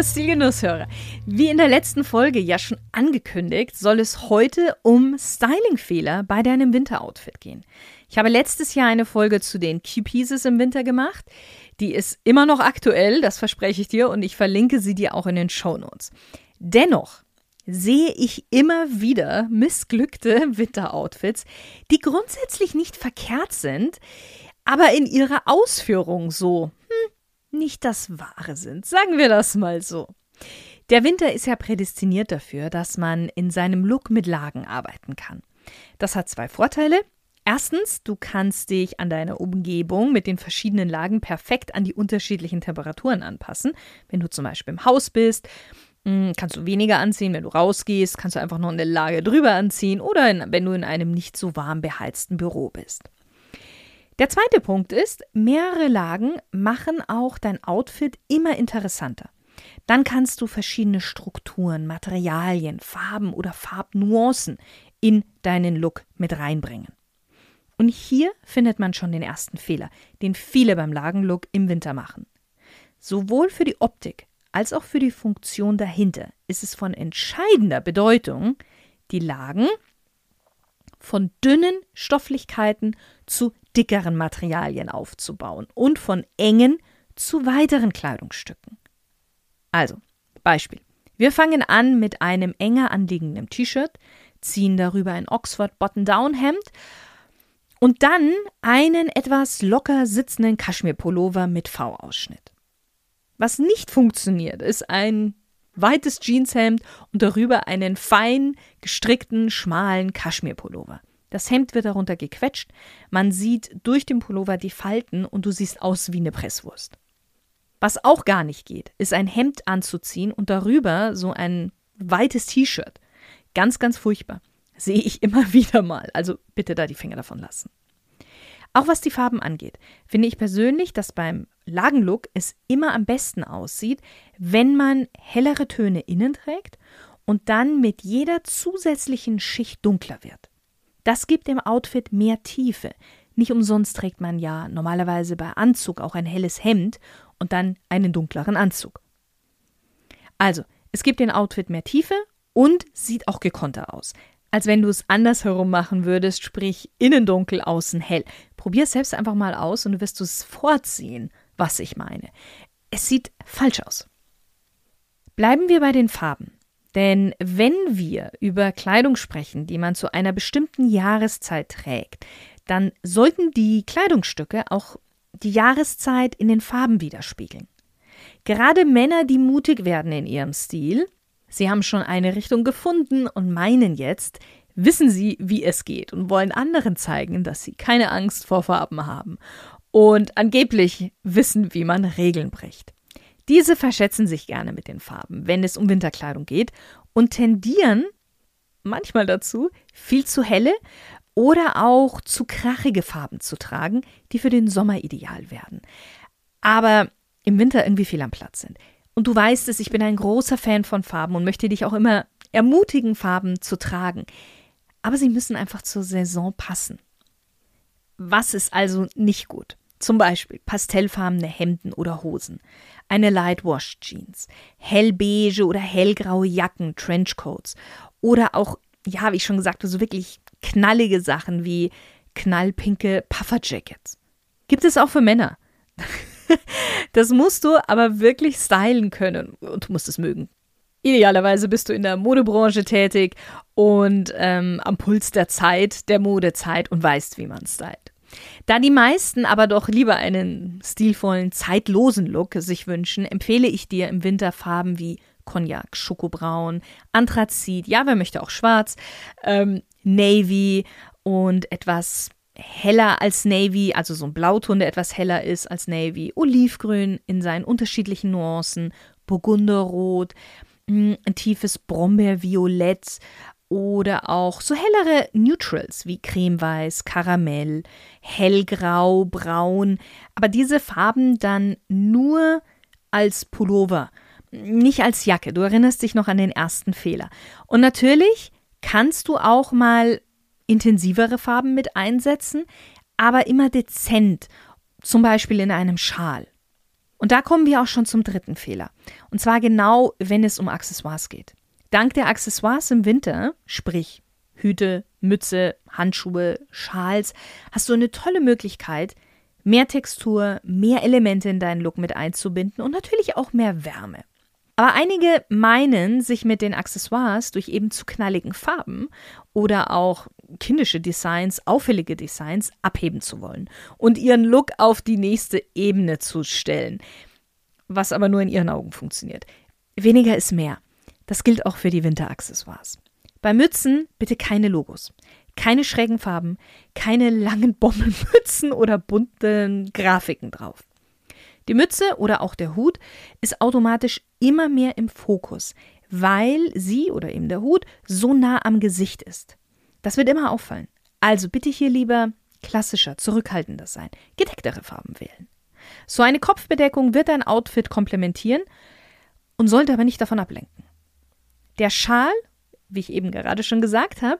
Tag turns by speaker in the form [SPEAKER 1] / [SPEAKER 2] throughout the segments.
[SPEAKER 1] Liebe Stilgenusshörer. Wie in der letzten Folge ja schon angekündigt, soll es heute um Stylingfehler bei deinem Winteroutfit gehen. Ich habe letztes Jahr eine Folge zu den Key Pieces im Winter gemacht. Die ist immer noch aktuell, das verspreche ich dir, und ich verlinke sie dir auch in den Show Notes. Dennoch sehe ich immer wieder missglückte Winteroutfits, die grundsätzlich nicht verkehrt sind, aber in ihrer Ausführung so nicht das Wahre sind. Sagen wir das mal so. Der Winter ist ja prädestiniert dafür, dass man in seinem Look mit Lagen arbeiten kann. Das hat zwei Vorteile. Erstens, du kannst dich an deine Umgebung mit den verschiedenen Lagen perfekt an die unterschiedlichen Temperaturen anpassen. Wenn du zum Beispiel im Haus bist hm, kannst du weniger anziehen. Wenn du rausgehst, kannst du einfach noch eine Lage drüber anziehen oder in, wenn du in einem nicht so warm beheizten Büro bist. Der zweite Punkt ist, mehrere Lagen machen auch dein Outfit immer interessanter. Dann kannst du verschiedene Strukturen, Materialien, Farben oder Farbnuancen in deinen Look mit reinbringen. Und hier findet man schon den ersten Fehler, den viele beim Lagenlook im Winter machen. Sowohl für die Optik als auch für die Funktion dahinter ist es von entscheidender Bedeutung, die Lagen von dünnen Stofflichkeiten zu dickeren Materialien aufzubauen und von engen zu weiteren Kleidungsstücken. Also, Beispiel. Wir fangen an mit einem enger anliegenden T-Shirt, ziehen darüber ein Oxford Button-Down-Hemd und dann einen etwas locker sitzenden Kaschmir-Pullover mit V-Ausschnitt. Was nicht funktioniert, ist ein weites Jeanshemd und darüber einen fein gestrickten, schmalen Kaschmirpullover. Das Hemd wird darunter gequetscht, man sieht durch den Pullover die Falten und du siehst aus wie eine Presswurst. Was auch gar nicht geht, ist ein Hemd anzuziehen und darüber so ein weites T-Shirt. Ganz, ganz furchtbar. Sehe ich immer wieder mal. Also bitte da die Finger davon lassen. Auch was die Farben angeht, finde ich persönlich, dass beim Lagenlook es immer am besten aussieht, wenn man hellere Töne innen trägt und dann mit jeder zusätzlichen Schicht dunkler wird. Das gibt dem Outfit mehr Tiefe. Nicht umsonst trägt man ja normalerweise bei Anzug auch ein helles Hemd und dann einen dunkleren Anzug. Also, es gibt dem Outfit mehr Tiefe und sieht auch gekonter aus als wenn du es andersherum machen würdest, sprich innen dunkel, außen hell. Probier es selbst einfach mal aus und du wirst es vorziehen, was ich meine. Es sieht falsch aus. Bleiben wir bei den Farben. Denn wenn wir über Kleidung sprechen, die man zu einer bestimmten Jahreszeit trägt, dann sollten die Kleidungsstücke auch die Jahreszeit in den Farben widerspiegeln. Gerade Männer, die mutig werden in ihrem Stil, Sie haben schon eine Richtung gefunden und meinen jetzt, wissen sie, wie es geht und wollen anderen zeigen, dass sie keine Angst vor Farben haben und angeblich wissen, wie man Regeln bricht. Diese verschätzen sich gerne mit den Farben, wenn es um Winterkleidung geht und tendieren manchmal dazu, viel zu helle oder auch zu krachige Farben zu tragen, die für den Sommer ideal werden, aber im Winter irgendwie viel am Platz sind. Und du weißt es, ich bin ein großer Fan von Farben und möchte dich auch immer ermutigen, Farben zu tragen. Aber sie müssen einfach zur Saison passen. Was ist also nicht gut? Zum Beispiel pastellfarbene Hemden oder Hosen, eine Lightwash Jeans, hellbeige oder hellgraue Jacken, Trenchcoats oder auch, ja, wie ich schon gesagt habe, so wirklich knallige Sachen wie knallpinke Pufferjackets. Gibt es auch für Männer. Das musst du aber wirklich stylen können und du musst es mögen. Idealerweise bist du in der Modebranche tätig und ähm, am Puls der Zeit, der Modezeit und weißt, wie man stylt. Da die meisten aber doch lieber einen stilvollen, zeitlosen Look sich wünschen, empfehle ich dir im Winter Farben wie Cognac, Schokobraun, Anthrazit, ja, wer möchte auch schwarz, ähm, Navy und etwas heller als Navy, also so ein Blauton, der etwas heller ist als Navy, Olivgrün in seinen unterschiedlichen Nuancen, Burgunderrot, hm, ein tiefes Brombeerviolett oder auch so hellere Neutrals wie Cremeweiß, Karamell, Hellgrau, Braun, aber diese Farben dann nur als Pullover, nicht als Jacke. Du erinnerst dich noch an den ersten Fehler. Und natürlich kannst du auch mal intensivere Farben mit einsetzen, aber immer dezent, zum Beispiel in einem Schal. Und da kommen wir auch schon zum dritten Fehler. Und zwar genau, wenn es um Accessoires geht. Dank der Accessoires im Winter, sprich Hüte, Mütze, Handschuhe, Schals, hast du eine tolle Möglichkeit, mehr Textur, mehr Elemente in deinen Look mit einzubinden und natürlich auch mehr Wärme. Aber einige meinen, sich mit den Accessoires durch eben zu knalligen Farben oder auch kindische Designs, auffällige Designs abheben zu wollen und ihren Look auf die nächste Ebene zu stellen, was aber nur in ihren Augen funktioniert. Weniger ist mehr. Das gilt auch für die Winteraccessoires. Bei Mützen bitte keine Logos, keine schrägen Farben, keine langen Bommelmützen oder bunten Grafiken drauf. Die Mütze oder auch der Hut ist automatisch immer mehr im Fokus, weil sie oder eben der Hut so nah am Gesicht ist. Das wird immer auffallen. Also bitte hier lieber klassischer, zurückhaltender sein, gedecktere Farben wählen. So eine Kopfbedeckung wird dein Outfit komplementieren und sollte aber nicht davon ablenken. Der Schal, wie ich eben gerade schon gesagt habe,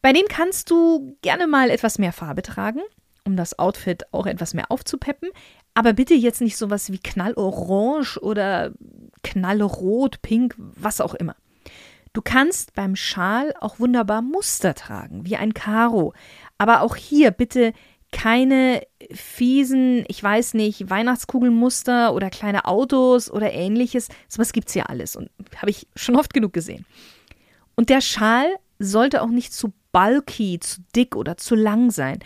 [SPEAKER 1] bei dem kannst du gerne mal etwas mehr Farbe tragen, um das Outfit auch etwas mehr aufzupeppen, aber bitte jetzt nicht sowas wie knallorange oder knallrot, pink, was auch immer. Du kannst beim Schal auch wunderbar Muster tragen, wie ein Karo. Aber auch hier bitte keine fiesen, ich weiß nicht, Weihnachtskugelmuster oder kleine Autos oder ähnliches. Sowas gibt es ja alles und habe ich schon oft genug gesehen. Und der Schal sollte auch nicht zu bulky, zu dick oder zu lang sein,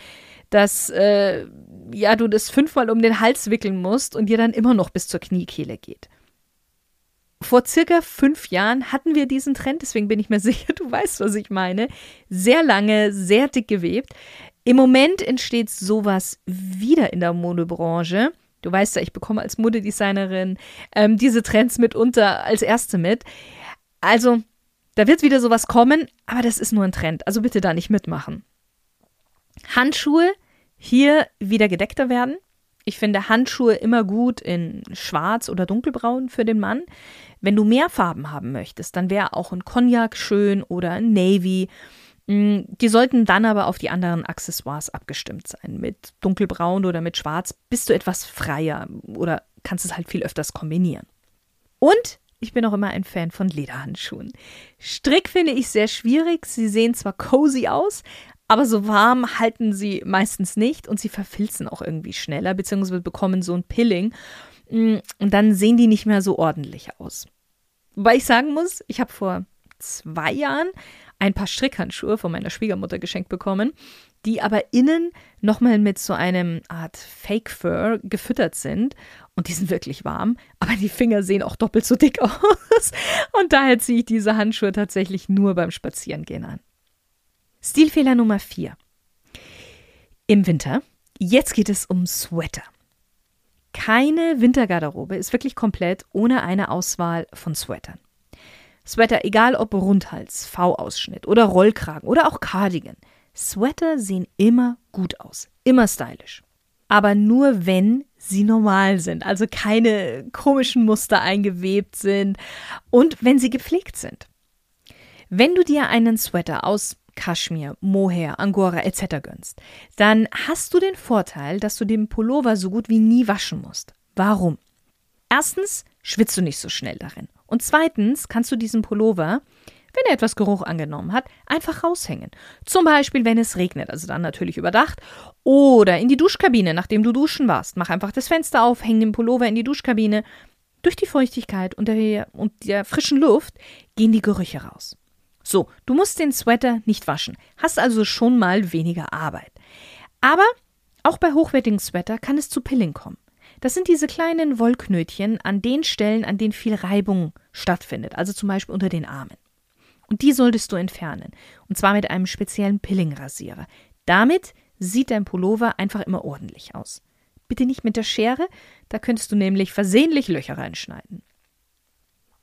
[SPEAKER 1] dass äh, ja du das fünfmal um den Hals wickeln musst und dir dann immer noch bis zur Kniekehle geht. Vor circa fünf Jahren hatten wir diesen Trend, deswegen bin ich mir sicher, du weißt, was ich meine. Sehr lange, sehr dick gewebt. Im Moment entsteht sowas wieder in der Modebranche. Du weißt ja, ich bekomme als Modedesignerin ähm, diese Trends mitunter als erste mit. Also, da wird wieder sowas kommen, aber das ist nur ein Trend. Also bitte da nicht mitmachen. Handschuhe hier wieder gedeckter werden. Ich finde Handschuhe immer gut in schwarz oder dunkelbraun für den Mann. Wenn du mehr Farben haben möchtest, dann wäre auch ein Cognac schön oder ein Navy. Mm, die sollten dann aber auf die anderen Accessoires abgestimmt sein. Mit dunkelbraun oder mit schwarz bist du etwas freier oder kannst es halt viel öfters kombinieren. Und ich bin auch immer ein Fan von Lederhandschuhen. Strick finde ich sehr schwierig. Sie sehen zwar cozy aus, aber so warm halten sie meistens nicht und sie verfilzen auch irgendwie schneller, beziehungsweise bekommen so ein Pilling. Mm, und dann sehen die nicht mehr so ordentlich aus. Wobei ich sagen muss, ich habe vor zwei Jahren ein paar Strickhandschuhe von meiner Schwiegermutter geschenkt bekommen, die aber innen nochmal mit so einem Art Fake Fur gefüttert sind. Und die sind wirklich warm, aber die Finger sehen auch doppelt so dick aus. Und daher ziehe ich diese Handschuhe tatsächlich nur beim Spazierengehen an. Stilfehler Nummer 4. Im Winter. Jetzt geht es um Sweater. Keine Wintergarderobe ist wirklich komplett ohne eine Auswahl von Sweatern. Sweater, egal ob Rundhals, V-Ausschnitt oder Rollkragen oder auch Cardigan. Sweater sehen immer gut aus, immer stylisch. Aber nur wenn sie normal sind, also keine komischen Muster eingewebt sind und wenn sie gepflegt sind. Wenn du dir einen Sweater aus Kaschmir, Mohair, Angora etc. gönnst, dann hast du den Vorteil, dass du den Pullover so gut wie nie waschen musst. Warum? Erstens schwitzt du nicht so schnell darin. Und zweitens kannst du diesen Pullover, wenn er etwas Geruch angenommen hat, einfach raushängen. Zum Beispiel, wenn es regnet, also dann natürlich überdacht. Oder in die Duschkabine, nachdem du duschen warst. Mach einfach das Fenster auf, häng den Pullover in die Duschkabine. Durch die Feuchtigkeit und der, und der frischen Luft gehen die Gerüche raus. So, du musst den Sweater nicht waschen, hast also schon mal weniger Arbeit. Aber auch bei hochwertigen Sweater kann es zu Pilling kommen. Das sind diese kleinen Wollknötchen an den Stellen, an denen viel Reibung stattfindet, also zum Beispiel unter den Armen. Und die solltest du entfernen. Und zwar mit einem speziellen Pilling-Rasierer. Damit sieht dein Pullover einfach immer ordentlich aus. Bitte nicht mit der Schere, da könntest du nämlich versehentlich Löcher reinschneiden.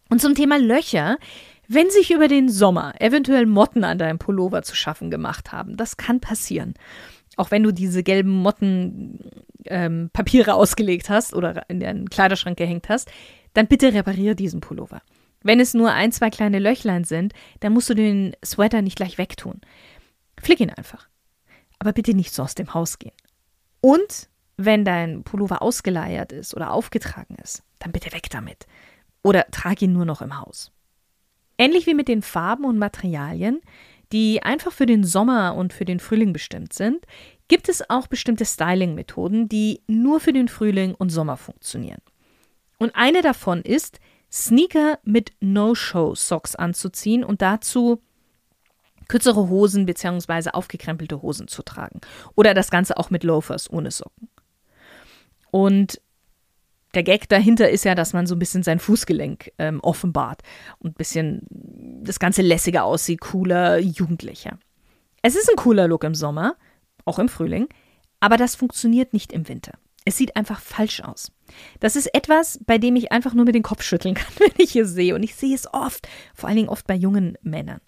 [SPEAKER 1] Und zum Thema Löcher, wenn sich über den Sommer eventuell Motten an deinem Pullover zu schaffen gemacht haben, das kann passieren. Auch wenn du diese gelben Mottenpapiere ähm, ausgelegt hast oder in deinen Kleiderschrank gehängt hast, dann bitte repariere diesen Pullover. Wenn es nur ein, zwei kleine Löchlein sind, dann musst du den Sweater nicht gleich wegtun. Flick ihn einfach. Aber bitte nicht so aus dem Haus gehen. Und wenn dein Pullover ausgeleiert ist oder aufgetragen ist, dann bitte weg damit. Oder trag ihn nur noch im Haus. Ähnlich wie mit den Farben und Materialien, die einfach für den Sommer und für den Frühling bestimmt sind, gibt es auch bestimmte Styling-Methoden, die nur für den Frühling und Sommer funktionieren. Und eine davon ist, Sneaker mit No-Show-Socks anzuziehen und dazu kürzere Hosen bzw. aufgekrempelte Hosen zu tragen. Oder das Ganze auch mit Loafers ohne Socken. Und der Gag dahinter ist ja, dass man so ein bisschen sein Fußgelenk ähm, offenbart und ein bisschen das Ganze lässiger aussieht, cooler, jugendlicher. Es ist ein cooler Look im Sommer, auch im Frühling, aber das funktioniert nicht im Winter. Es sieht einfach falsch aus. Das ist etwas, bei dem ich einfach nur mit dem Kopf schütteln kann, wenn ich es sehe. Und ich sehe es oft, vor allen Dingen oft bei jungen Männern.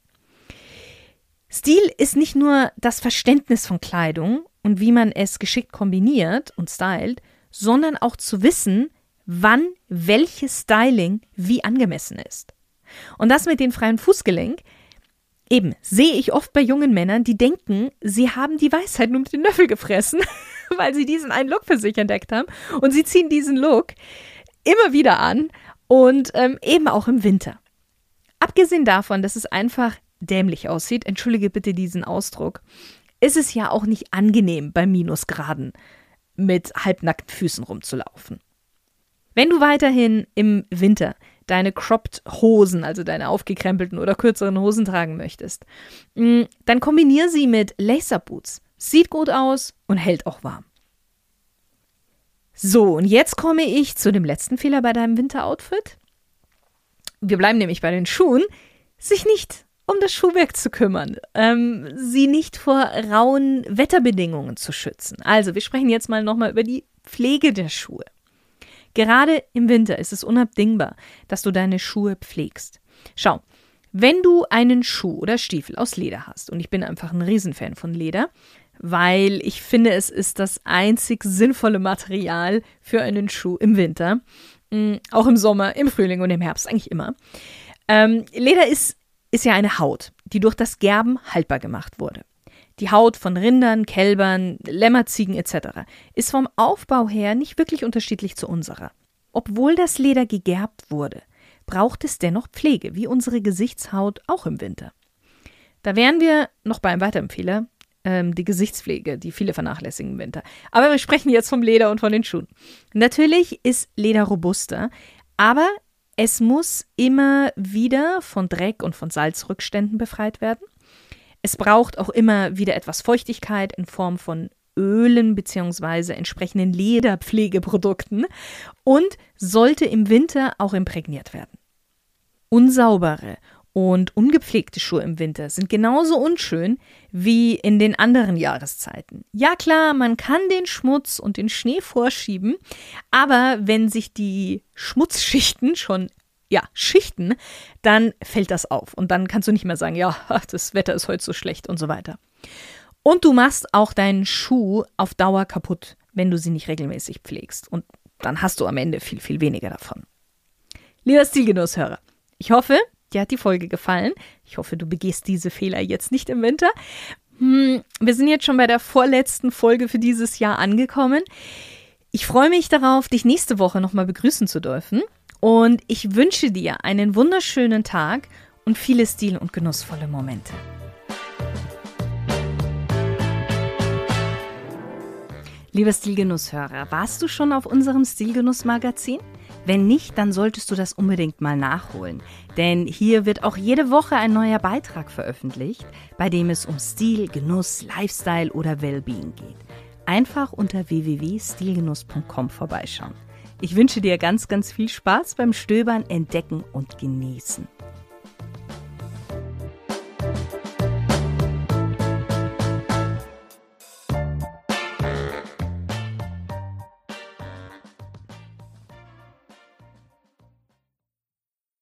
[SPEAKER 1] Stil ist nicht nur das Verständnis von Kleidung und wie man es geschickt kombiniert und stylt, sondern auch zu wissen, wann welches Styling wie angemessen ist. Und das mit dem freien Fußgelenk, eben, sehe ich oft bei jungen Männern, die denken, sie haben die Weisheit nur mit den Löffel gefressen, weil sie diesen einen Look für sich entdeckt haben. Und sie ziehen diesen Look immer wieder an und ähm, eben auch im Winter. Abgesehen davon, dass es einfach dämlich aussieht, entschuldige bitte diesen Ausdruck, ist es ja auch nicht angenehm bei Minusgraden mit halbnackten Füßen rumzulaufen. Wenn du weiterhin im Winter deine cropped Hosen, also deine aufgekrempelten oder kürzeren Hosen tragen möchtest, mm, dann kombiniere sie mit Lacerboots. Sieht gut aus und hält auch warm. So, und jetzt komme ich zu dem letzten Fehler bei deinem Winteroutfit. Wir bleiben nämlich bei den Schuhen. Sich nicht um das Schuhwerk zu kümmern, ähm, sie nicht vor rauen Wetterbedingungen zu schützen. Also, wir sprechen jetzt mal nochmal über die Pflege der Schuhe. Gerade im Winter ist es unabdingbar, dass du deine Schuhe pflegst. Schau, wenn du einen Schuh oder Stiefel aus Leder hast, und ich bin einfach ein Riesenfan von Leder, weil ich finde, es ist das einzig sinnvolle Material für einen Schuh im Winter, mm, auch im Sommer, im Frühling und im Herbst, eigentlich immer. Ähm, Leder ist ist ja eine Haut, die durch das Gerben haltbar gemacht wurde. Die Haut von Rindern, Kälbern, Lämmerziegen etc. ist vom Aufbau her nicht wirklich unterschiedlich zu unserer. Obwohl das Leder gegerbt wurde, braucht es dennoch Pflege, wie unsere Gesichtshaut auch im Winter. Da wären wir noch bei einem weiteren Fehler, ähm, die Gesichtspflege, die viele vernachlässigen im Winter. Aber wir sprechen jetzt vom Leder und von den Schuhen. Natürlich ist Leder robuster, aber es muss immer wieder von Dreck und von Salzrückständen befreit werden. Es braucht auch immer wieder etwas Feuchtigkeit in Form von Ölen bzw. entsprechenden Lederpflegeprodukten und sollte im Winter auch imprägniert werden. Unsaubere und ungepflegte Schuhe im Winter sind genauso unschön wie in den anderen Jahreszeiten. Ja klar, man kann den Schmutz und den Schnee vorschieben, aber wenn sich die Schmutzschichten schon ja, schichten, dann fällt das auf. Und dann kannst du nicht mehr sagen, ja, das Wetter ist heute so schlecht und so weiter. Und du machst auch deinen Schuh auf Dauer kaputt, wenn du sie nicht regelmäßig pflegst. Und dann hast du am Ende viel, viel weniger davon. Lieber Stilgenusshörer, ich hoffe, dir hat die Folge gefallen. Ich hoffe, du begehst diese Fehler jetzt nicht im Winter. Hm, wir sind jetzt schon bei der vorletzten Folge für dieses Jahr angekommen. Ich freue mich darauf, dich nächste Woche nochmal begrüßen zu dürfen. Und ich wünsche dir einen wunderschönen Tag und viele stil- und genussvolle Momente. Lieber Stilgenusshörer, warst du schon auf unserem Stilgenuss-Magazin? Wenn nicht, dann solltest du das unbedingt mal nachholen. Denn hier wird auch jede Woche ein neuer Beitrag veröffentlicht, bei dem es um Stil, Genuss, Lifestyle oder Wellbeing geht. Einfach unter www.stilgenuss.com vorbeischauen. Ich wünsche dir ganz, ganz viel Spaß beim Stöbern, Entdecken und Genießen.